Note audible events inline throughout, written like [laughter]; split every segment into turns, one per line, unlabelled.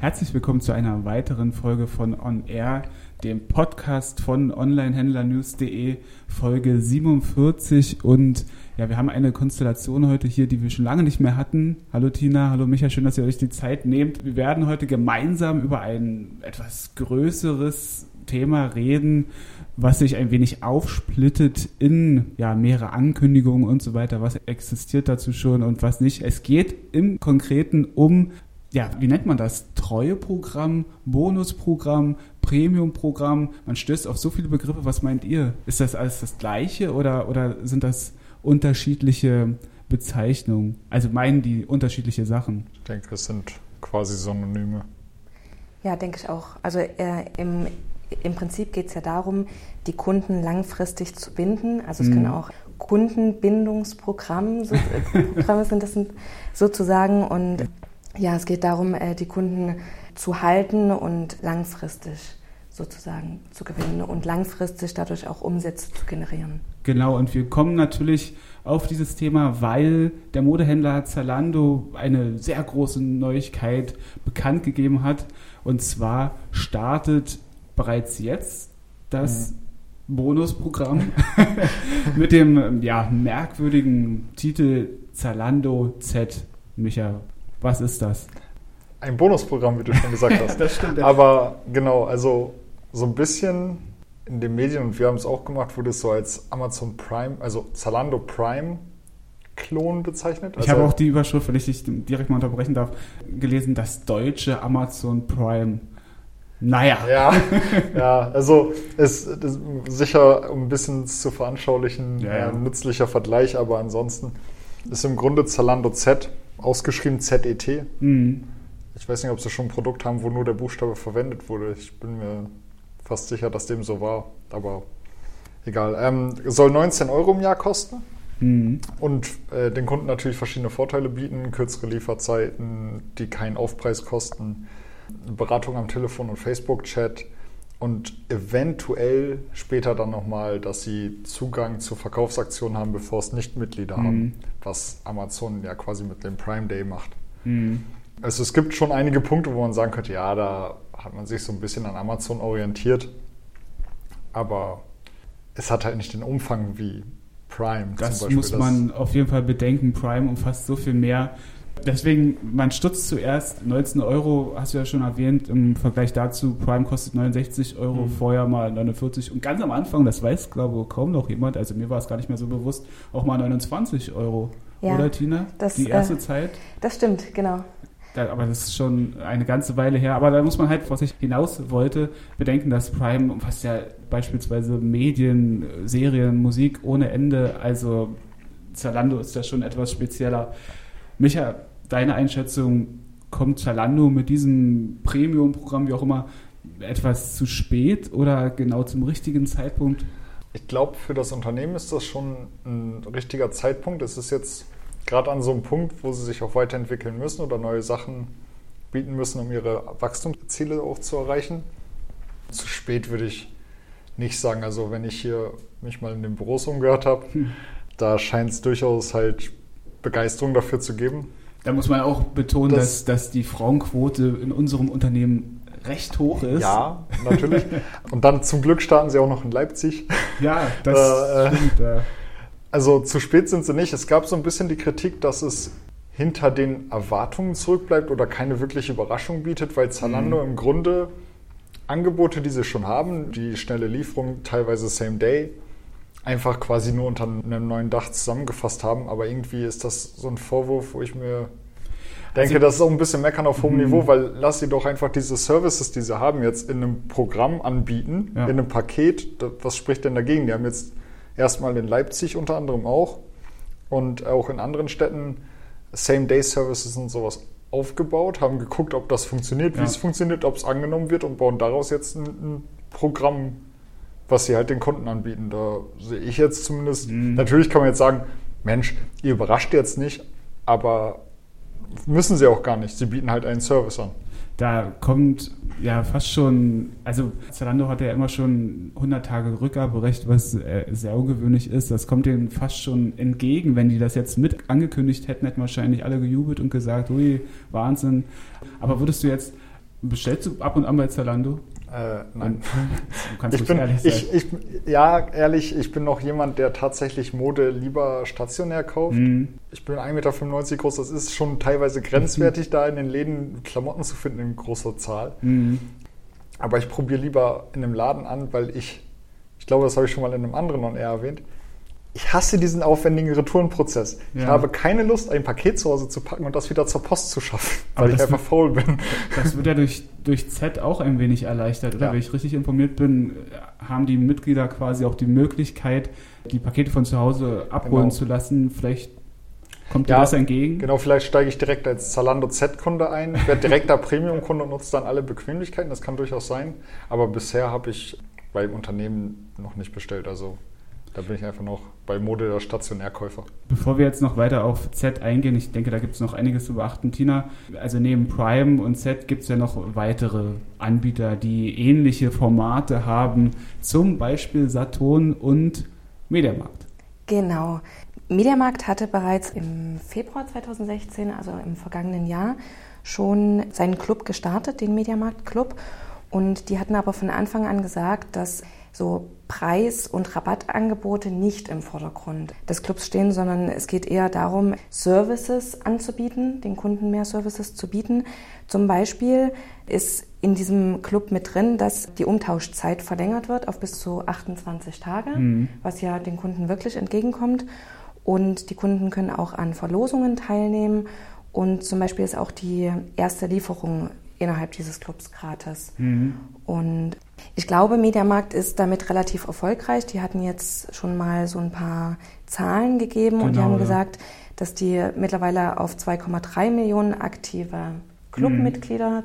Herzlich willkommen zu einer weiteren Folge von On Air, dem Podcast von Onlinehändlernews.de, Folge 47. Und ja, wir haben eine Konstellation heute hier, die wir schon lange nicht mehr hatten. Hallo Tina, hallo Micha, schön, dass ihr euch die Zeit nehmt. Wir werden heute gemeinsam über ein etwas größeres Thema reden, was sich ein wenig aufsplittet in ja, mehrere Ankündigungen und so weiter. Was existiert dazu schon und was nicht. Es geht im Konkreten um ja, wie nennt man das? Treueprogramm, Bonusprogramm, Premiumprogramm. Man stößt auf so viele Begriffe. Was meint ihr? Ist das alles das Gleiche oder, oder sind das unterschiedliche Bezeichnungen? Also meinen die unterschiedliche Sachen?
Ich denke, es sind quasi Synonyme.
Ja, denke ich auch. Also äh, im, im Prinzip geht es ja darum, die Kunden langfristig zu binden. Also es mhm. können auch Kundenbindungsprogramme so, äh, Programme sind das sozusagen und ja, es geht darum, äh, die Kunden zu halten und langfristig sozusagen zu gewinnen und langfristig dadurch auch Umsätze zu generieren.
Genau, und wir kommen natürlich auf dieses Thema, weil der Modehändler Zalando eine sehr große Neuigkeit bekannt gegeben hat. Und zwar startet bereits jetzt das mhm. Bonusprogramm [laughs] mit dem ja, merkwürdigen Titel Zalando Z. Micha, was ist das?
Ein Bonusprogramm, wie du schon gesagt [laughs] hast.
das stimmt.
Aber genau, also so ein bisschen in den Medien, und wir haben es auch gemacht, wurde es so als Amazon Prime, also Zalando Prime Klon bezeichnet.
Also ich habe auch die Überschrift, wenn ich dich direkt mal unterbrechen darf, gelesen, das deutsche Amazon Prime. Naja.
Ja, [laughs] ja also es ist sicher um ein bisschen zu veranschaulichen, ja, ja. Äh, nützlicher Vergleich, aber ansonsten ist im Grunde Zalando Z ausgeschrieben ZET. Mhm. Ich weiß nicht, ob sie schon ein Produkt haben, wo nur der Buchstabe verwendet wurde. Ich bin mir fast sicher, dass dem so war, aber egal. Ähm, soll 19 Euro im Jahr kosten mhm. und äh, den Kunden natürlich verschiedene Vorteile bieten, kürzere Lieferzeiten, die keinen Aufpreis kosten, Beratung am Telefon und Facebook-Chat und eventuell später dann nochmal, dass sie Zugang zu Verkaufsaktionen haben, bevor es nicht Mitglieder mhm. haben, was Amazon ja quasi mit dem Prime Day macht. Mhm. Also es gibt schon einige Punkte, wo man sagen könnte, ja, da hat man sich so ein bisschen an Amazon orientiert, aber es hat halt nicht den Umfang wie Prime.
Das muss man auf jeden Fall bedenken. Prime umfasst so viel mehr. Deswegen, man stutzt zuerst 19 Euro, hast du ja schon erwähnt, im Vergleich dazu, Prime kostet 69 Euro, mhm. vorher mal 49 und ganz am Anfang, das weiß glaube ich kaum noch jemand, also mir war es gar nicht mehr so bewusst, auch mal 29 Euro. Ja, Oder Tina?
Das,
Die erste
äh,
Zeit?
Das stimmt, genau.
Aber das ist schon eine ganze Weile her. Aber da muss man halt, was ich hinaus wollte, bedenken, dass Prime umfasst ja beispielsweise Medien, Serien, Musik ohne Ende. Also Zalando ist da schon etwas spezieller. Micha, deine Einschätzung, kommt Zalando mit diesem Premium-Programm, wie auch immer, etwas zu spät oder genau zum richtigen Zeitpunkt?
Ich glaube, für das Unternehmen ist das schon ein richtiger Zeitpunkt. Es ist jetzt gerade an so einem Punkt, wo sie sich auch weiterentwickeln müssen oder neue Sachen bieten müssen, um ihre Wachstumsziele auch zu erreichen. Zu spät würde ich nicht sagen. Also wenn ich hier mich mal in den Büros umgehört habe, hm. da scheint es durchaus halt Begeisterung dafür zu geben.
Da muss man auch betonen, das, dass, dass die Frauenquote in unserem Unternehmen recht hoch ist.
Ja, natürlich. [laughs] Und dann zum Glück starten sie auch noch in Leipzig.
Ja, das äh, stimmt. Äh.
Also zu spät sind sie nicht. Es gab so ein bisschen die Kritik, dass es hinter den Erwartungen zurückbleibt oder keine wirkliche Überraschung bietet, weil Zalando mhm. im Grunde Angebote, die sie schon haben, die schnelle Lieferung, teilweise Same Day, einfach quasi nur unter einem neuen Dach zusammengefasst haben. Aber irgendwie ist das so ein Vorwurf, wo ich mir denke, also, das ist auch ein bisschen meckern auf hohem mhm. Niveau, weil lass sie doch einfach diese Services, die sie haben, jetzt in einem Programm anbieten, ja. in einem Paket. Was spricht denn dagegen? Die haben jetzt erstmal in Leipzig unter anderem auch und auch in anderen Städten Same-Day-Services und sowas aufgebaut, haben geguckt, ob das funktioniert, wie ja. es funktioniert, ob es angenommen wird und bauen daraus jetzt ein, ein Programm was sie halt den Kunden anbieten. Da sehe ich jetzt zumindest, mhm. natürlich kann man jetzt sagen, Mensch, ihr überrascht jetzt nicht, aber müssen sie auch gar nicht. Sie bieten halt einen Service an.
Da kommt ja fast schon, also Zalando hat ja immer schon 100 Tage Rückgaberecht, was äh, sehr ungewöhnlich ist. Das kommt denen fast schon entgegen. Wenn die das jetzt mit angekündigt hätten, hätten wahrscheinlich alle gejubelt und gesagt, ui, Wahnsinn. Aber würdest du jetzt Bestellst du ab und an bei Zalando?
Äh, nein.
Du kannst
Ich bin,
ehrlich sein.
ich, ich, ja, ehrlich, ich bin noch jemand, der tatsächlich Mode lieber stationär kauft.
Mhm.
Ich bin 1,95 Meter groß, das ist schon teilweise grenzwertig, [laughs] da in den Läden Klamotten zu finden in großer Zahl.
Mhm.
Aber ich probiere lieber in einem Laden an, weil ich, ich glaube, das habe ich schon mal in einem anderen On Air erwähnt, ich hasse diesen aufwendigen Retourenprozess. Ich
Ja.
habe keine Lust, ein Paket zu Hause zu packen und das wieder zur Post zu schaffen, [laughs]
Aber
weil ich einfach faul bin.
Das wird ja [laughs] durch, durch Z auch ein wenig erleichtert, oder?
Ja.
Wenn ich richtig informiert bin, haben die Mitglieder quasi auch die Möglichkeit, die Pakete von zu Hause abholen
Genau.
zu lassen. Vielleicht kommt dir
Ja,
das entgegen.
Genau, vielleicht steige ich direkt als Zalando Z-Kunde ein, werde direkter [laughs] Premium-Kunde und nutze dann alle Bequemlichkeiten. Das kann durchaus sein. Aber bisher habe ich bei Unternehmen noch nicht bestellt. Also da bin ich einfach noch bei Mode der Stationärkäufer.
Bevor wir jetzt noch weiter auf Z eingehen, ich denke, da gibt es noch einiges zu beachten, Tina. Also neben Prime und Z gibt es ja noch weitere Anbieter, die ähnliche Formate haben, zum Beispiel Saturn und Mediamarkt.
Genau. Mediamarkt hatte bereits im Februar 2016, also im vergangenen Jahr, schon seinen Club gestartet, den Mediamarkt Club. Und die hatten aber von Anfang an gesagt, dass so Preis- und Rabattangebote nicht im Vordergrund des Clubs stehen, sondern es geht eher darum, Services anzubieten, den Kunden mehr Services zu bieten. Zum Beispiel ist in diesem Club mit drin, dass die Umtauschzeit verlängert wird auf bis zu 28 Tage, was ja den Kunden wirklich entgegenkommt. Und die Kunden können auch an Verlosungen teilnehmen. Und zum Beispiel ist auch die erste Lieferung innerhalb dieses Clubs gratis. Und ich glaube, Mediamarkt ist damit relativ erfolgreich. Die hatten jetzt schon mal so ein paar Zahlen gegeben und die
Genau,
haben
ja.
gesagt, dass die mittlerweile auf 2,3 Millionen aktive Clubmitglieder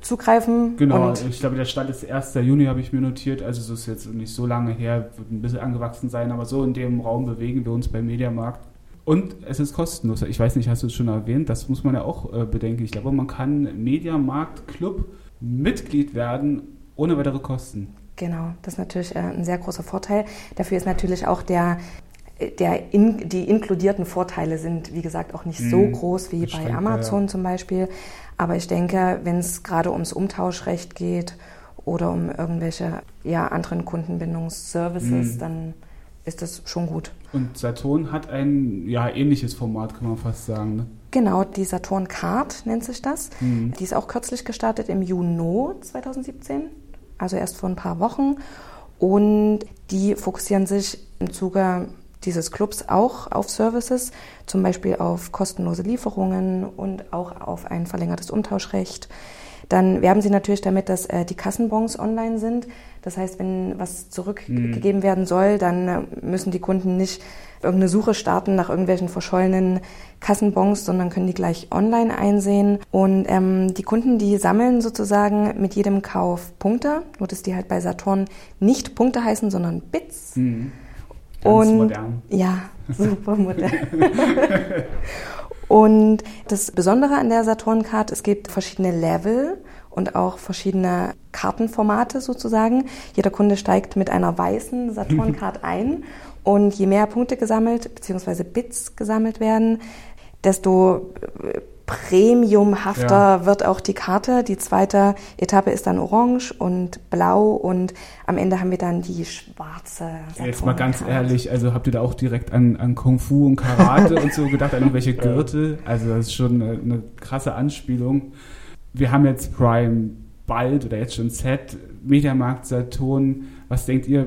zugreifen.
Genau, ich glaube, der Stand ist 1. Juni, habe ich mir notiert. Also es ist jetzt nicht so lange her, wird ein bisschen angewachsen sein, aber so in dem Raum bewegen wir uns beim Mediamarkt. Und es ist kostenlos. Ich weiß nicht, hast du es schon erwähnt? Das muss man ja auch äh, bedenken. Ich glaube, man kann Mediamarkt Club Mitglied werden ohne weitere Kosten.
Genau, das ist natürlich äh, ein sehr großer Vorteil. Dafür ist natürlich auch der, der in, die inkludierten Vorteile sind, wie gesagt, auch nicht so
Mhm.
groß wie bei Amazon
ja.
zum Beispiel. Aber ich denke, wenn es gerade ums Umtauschrecht geht oder um irgendwelche ja, anderen Kundenbindungsservices,
Mhm.
dann ist das schon gut.
Und Saturn hat ein ja, ähnliches Format, kann man fast sagen. Ne?
Genau, die Saturn Card nennt sich das.
Mhm.
Die ist auch kürzlich gestartet im Juni 2017, also erst vor ein paar Wochen. Und die fokussieren sich im Zuge dieses Clubs auch auf Services, zum Beispiel auf kostenlose Lieferungen und auch auf ein verlängertes Umtauschrecht. Dann werben sie natürlich damit, dass äh, die Kassenbons online sind. Das heißt, wenn was zurückgegeben werden soll, dann äh, müssen die Kunden nicht irgendeine Suche starten nach irgendwelchen verschollenen Kassenbons, sondern können die gleich online einsehen. Und ähm, die Kunden, die sammeln sozusagen mit jedem Kauf Punkte, nur dass die halt bei Saturn nicht Punkte heißen, sondern Bits.
Mhm. Ganz
Und
modern.
ja, [laughs] super modern. und das Besondere an der Saturn-Card, es gibt verschiedene Level und auch verschiedene Kartenformate sozusagen. Jeder Kunde steigt mit einer weißen Saturn-Card [laughs] ein und je mehr Punkte gesammelt bzw. Bits gesammelt werden, desto äh, premiumhafter
Ja.
wird auch die Karte. Die zweite Etappe ist dann orange und blau und am Ende haben wir dann die schwarze
Jetzt mal ganz
Saturn-Card.
ehrlich, also habt ihr da auch direkt an, an Kung Fu und Karate und so [laughs] gedacht, an irgendwelche Gürtel? Also das ist schon eine, eine krasse Anspielung. Wir haben jetzt Prime bald oder jetzt schon Z, Mediamarkt, Saturn. Was denkt ihr,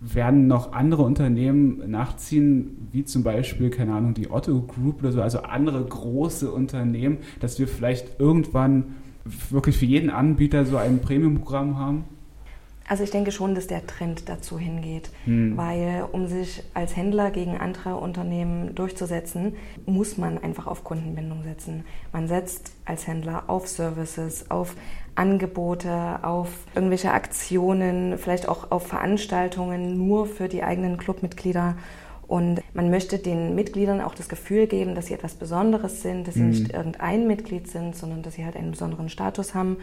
werden noch andere Unternehmen nachziehen, wie zum Beispiel, keine Ahnung, die Otto Group oder so, also andere große Unternehmen, dass wir vielleicht irgendwann wirklich für jeden Anbieter so ein Premium-Programm haben?
Also ich denke schon, dass der Trend dazu hingeht,
Hm.
weil um sich als Händler gegen andere Unternehmen durchzusetzen, muss man einfach auf Kundenbindung setzen. Man setzt als Händler auf Services, auf Angebote, auf irgendwelche Aktionen, vielleicht auch auf Veranstaltungen nur für die eigenen Clubmitglieder. Und man möchte den Mitgliedern auch das Gefühl geben, dass sie etwas Besonderes sind, dass sie
Mhm.
nicht irgendein Mitglied sind, sondern dass sie halt einen besonderen Status haben.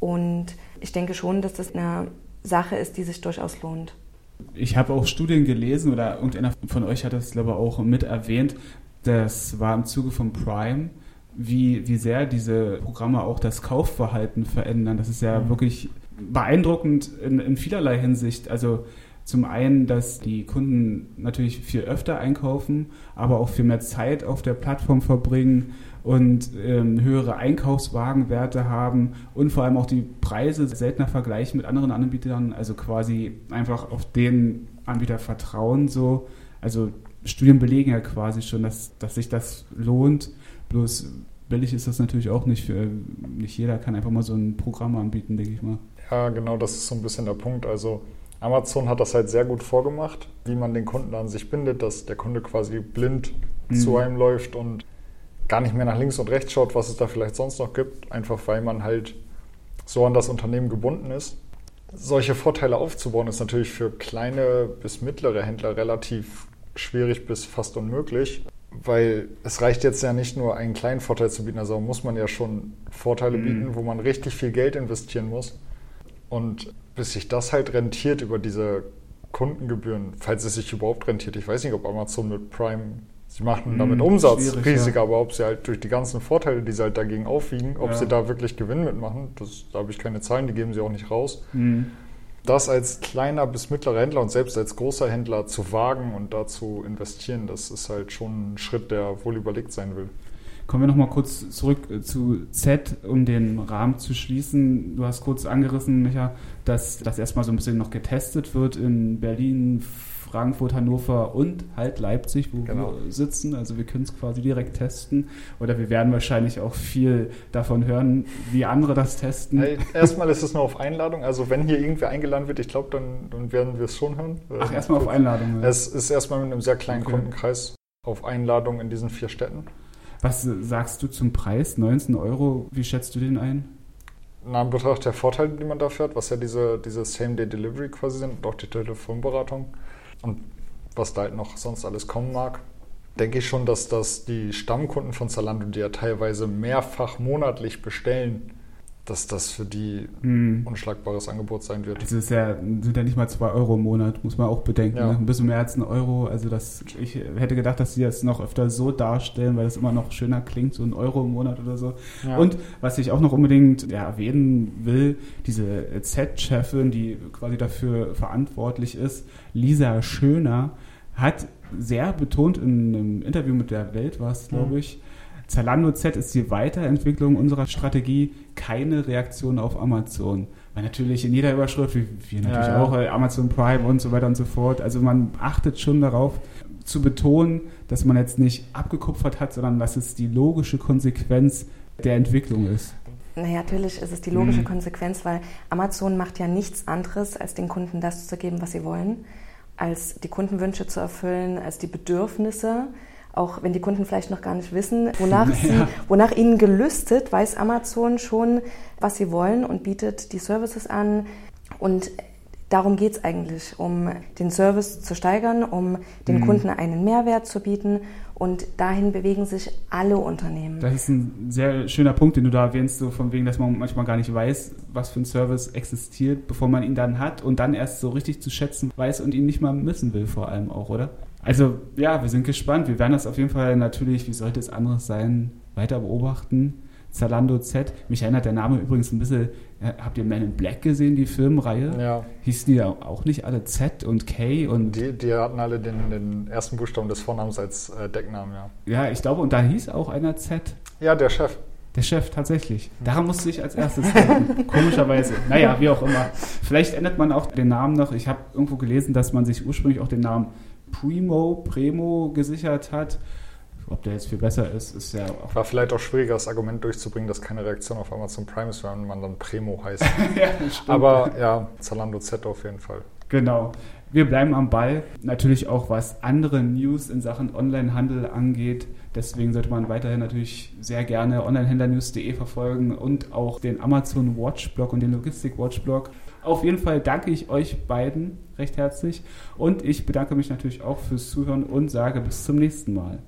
Und ich denke schon, dass das eine Sache ist, die sich durchaus lohnt.
Ich habe auch Studien gelesen oder irgendeiner von euch hat das, glaube ich, auch mit erwähnt. Das war im Zuge von Prime, wie, wie sehr diese Programme auch das Kaufverhalten verändern. Das ist ja mhm. wirklich beeindruckend in, in vielerlei Hinsicht. Also zum einen, dass die Kunden natürlich viel öfter einkaufen, aber auch viel mehr Zeit auf der Plattform verbringen und ähm, höhere Einkaufswagenwerte haben und vor allem auch die Preise seltener vergleichen mit anderen Anbietern, also quasi einfach auf den Anbieter vertrauen so. Also Studien belegen ja quasi schon, dass, dass sich das lohnt. Bloß billig ist das natürlich auch nicht. Für, nicht jeder kann einfach mal so ein Programm anbieten, denke ich mal.
Ja, genau, das ist so ein bisschen der Punkt. Also Amazon hat das halt sehr gut vorgemacht, wie man den Kunden an sich bindet, dass der Kunde quasi blind mhm. zu einem läuft und gar nicht mehr nach links und rechts schaut, was es da vielleicht sonst noch gibt, einfach weil man halt so an das Unternehmen gebunden ist. Solche Vorteile aufzubauen ist natürlich für kleine bis mittlere Händler relativ schwierig bis fast unmöglich, weil es reicht jetzt ja nicht nur einen kleinen Vorteil zu bieten, also muss man ja schon Vorteile mhm. bieten, wo man richtig viel Geld investieren muss. Und bis sich das halt rentiert über diese Kundengebühren, falls es sich überhaupt rentiert. Ich weiß nicht, ob Amazon mit Prime, sie machen damit hm, Umsatz riesig, ja. aber ob sie halt durch die ganzen Vorteile, die sie halt dagegen aufwiegen, ob ja. sie da wirklich Gewinn mitmachen, das, da habe ich keine Zahlen, die geben sie auch nicht raus. Mhm. Das als kleiner bis mittlerer Händler und selbst als großer Händler zu wagen und da zu investieren, das ist halt schon ein Schritt, der wohl überlegt sein will.
Kommen wir nochmal kurz zurück äh, zu Z, um den Rahmen zu schließen. Du hast kurz angerissen, Micha, dass das erstmal so ein bisschen noch getestet wird in Berlin, Frankfurt, Hannover und halt Leipzig, wo genau. wir sitzen. Also wir können es quasi direkt testen. Oder wir werden wahrscheinlich auch viel davon hören, wie andere das testen.
Hey, erstmal ist es nur auf Einladung. Also wenn hier irgendwer eingeladen wird, ich glaube, dann, dann werden wir es schon hören.
Ach, erstmal auf Einladung.
Ja. Es ist erstmal mit einem sehr kleinen okay. Kundenkreis auf Einladung in diesen vier Städten.
Was sagst du zum Preis? 19 Euro, wie schätzt du den ein?
Na, in Betracht der Vorteile, die man dafür hat, was ja diese, diese Same-Day-Delivery quasi sind und auch die Telefonberatung und was da halt noch sonst alles kommen mag, denke ich schon, dass das die Stammkunden von Zalando, die ja teilweise mehrfach monatlich bestellen, dass das für die hm. unschlagbares Angebot sein wird.
Also es ja, sind ja nicht mal zwei Euro im Monat, muss man auch bedenken. Ja. Ne? Ein bisschen mehr als ein Euro. Also das, ich hätte gedacht, dass sie das noch öfter so darstellen, weil das immer noch schöner klingt, so ein Euro im Monat oder so. Ja. Und was ich auch noch unbedingt ja, erwähnen will, diese Z-Chefin, die quasi dafür verantwortlich ist, Lisa Schöner, hat sehr betont in einem Interview mit der Welt, war es, glaube mhm. Zalando Z ist die Weiterentwicklung unserer Strategie, keine Reaktion auf Amazon. Weil natürlich in jeder Überschrift, wie wir natürlich ja, auch, äh, Amazon Prime und so weiter und so fort. Also man achtet schon darauf, zu betonen, dass man jetzt nicht abgekupfert hat, sondern dass es die logische Konsequenz der Entwicklung ist.
Naja, natürlich ist es die logische mhm. Konsequenz, weil Amazon macht ja nichts anderes, als den Kunden das zu geben, was sie wollen, als die Kundenwünsche zu erfüllen, als die Bedürfnisse auch wenn die Kunden vielleicht noch gar nicht wissen, wonach, [laughs] ja. sie, wonach ihnen gelüstet, weiß Amazon schon, was sie wollen und bietet die Services an. Und darum geht es eigentlich, um den Service zu steigern, um den mhm. Kunden einen Mehrwert zu bieten. Und dahin bewegen sich alle Unternehmen.
Das ist ein sehr schöner Punkt, den du da erwähnst, so von wegen, dass man manchmal gar nicht weiß, was für ein Service existiert, bevor man ihn dann hat und dann erst so richtig zu schätzen weiß und ihn nicht mal missen will, vor allem auch, oder? Also ja, wir sind gespannt. Wir werden das auf jeden Fall natürlich, wie sollte es anderes sein, weiter beobachten. Zalando Z. Mich erinnert der Name übrigens ein bisschen. Habt ihr Man in Black gesehen, die Filmreihe?
Ja.
Hießen die ja auch nicht alle Z und K und.
Die, die hatten alle den, den, ersten Buchstaben des Vornamens als äh, Decknamen, ja.
Ja, ich glaube, und da hieß auch einer Z.
Ja, der Chef.
Der Chef, tatsächlich. Daran musste ich als erstes denken. [laughs] Komischerweise. Naja, wie auch immer. Vielleicht ändert man auch den Namen noch. Ich habe irgendwo gelesen, dass man sich ursprünglich auch den Namen Primo, Primo gesichert hat. Ob der jetzt viel besser ist, ist ja
auch. War vielleicht auch schwieriger, das Argument durchzubringen, dass keine Reaktion auf Amazon Prime ist, wenn man dann Primo heißt. [laughs] ja, Aber ja, Zalando Z auf jeden Fall.
Genau. Wir bleiben am Ball. Natürlich auch was andere News in Sachen Onlinehandel angeht. Deswegen sollte man weiterhin natürlich sehr gerne onlinehändlernews.de verfolgen und auch den Amazon Watch Blog und den Logistik Watch Blog. Auf jeden Fall danke ich euch beiden recht herzlich und ich bedanke mich natürlich auch fürs Zuhören und sage bis zum nächsten Mal.